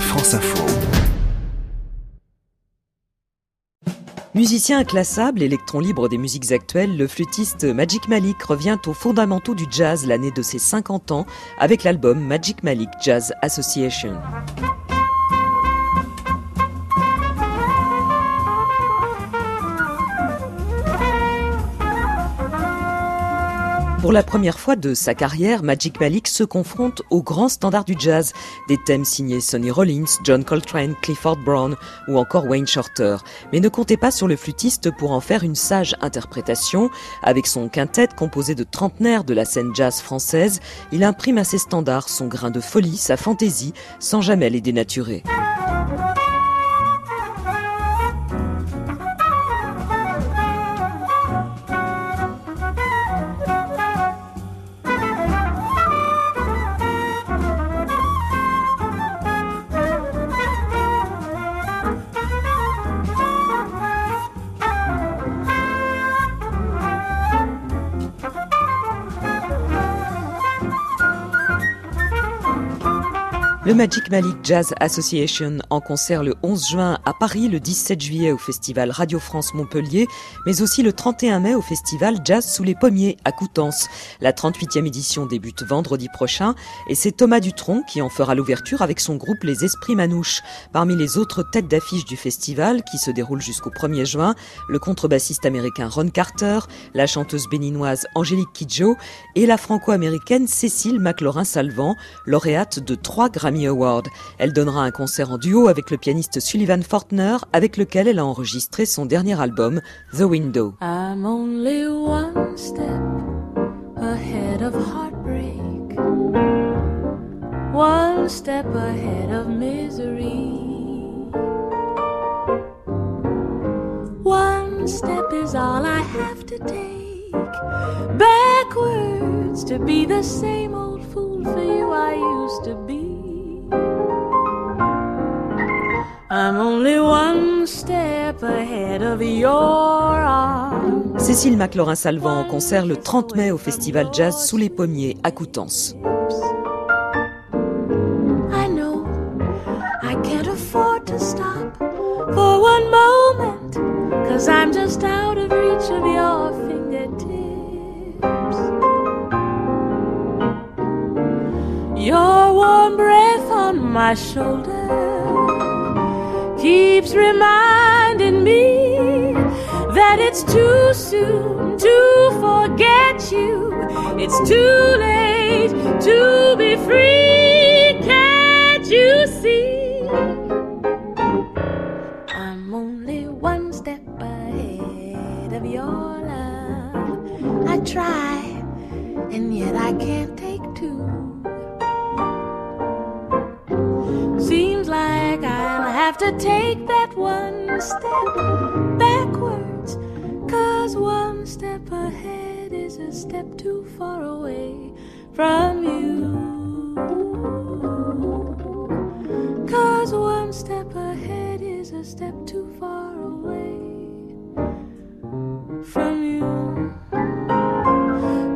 France Info. Musicien inclassable, électron libre des musiques actuelles, le flûtiste Magic Malik revient aux fondamentaux du jazz l'année de ses 50 ans avec l'album Magic Malik Jazz Association. Pour la première fois de sa carrière, Magic Malik se confronte aux grands standards du jazz, des thèmes signés Sonny Rollins, John Coltrane, Clifford Brown ou encore Wayne Shorter. Mais ne comptez pas sur le flûtiste pour en faire une sage interprétation. Avec son quintet composé de trentenaires de la scène jazz française, il imprime à ses standards son grain de folie, sa fantaisie, sans jamais les dénaturer. Le Magic Malik Jazz Association en concert le 11 juin à Paris, le 17 juillet au festival Radio France Montpellier, mais aussi le 31 mai au festival Jazz sous les pommiers à Coutances. La 38e édition débute vendredi prochain et c'est Thomas Dutronc qui en fera l'ouverture avec son groupe Les Esprits Manouches. Parmi les autres têtes d'affiche du festival qui se déroule jusqu'au 1er juin, le contrebassiste américain Ron Carter, la chanteuse béninoise Angélique Kidjo et la franco-américaine Cécile McLaurin-Salvant, lauréate de trois Grammy Award. Elle donnera un concert en duo avec le pianiste Sullivan Fortner, avec lequel elle a enregistré son dernier album, The Window. I'm only one step ahead of heartbreak, one step ahead of misery. One step is all I have to take backwards to be the same old fool for you I used to be. Cécile McLaurin-Salvant en concert le 30 mai au Festival Jazz sous les pommiers à Coutances. I know I can't afford to stop for one moment, cause I'm just out of reach of your fingertips. Your warm breath on my shoulder keeps reminding me that it's too soon to forget you. It's too late to be free. Can't you see? I'm only one step ahead of your love. I try, and yet I can't take two. Have to take that one step backwards. Cause one step ahead is a step too far away from you. Cause one step ahead is a step too far away from you.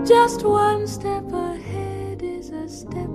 Just one step ahead is a step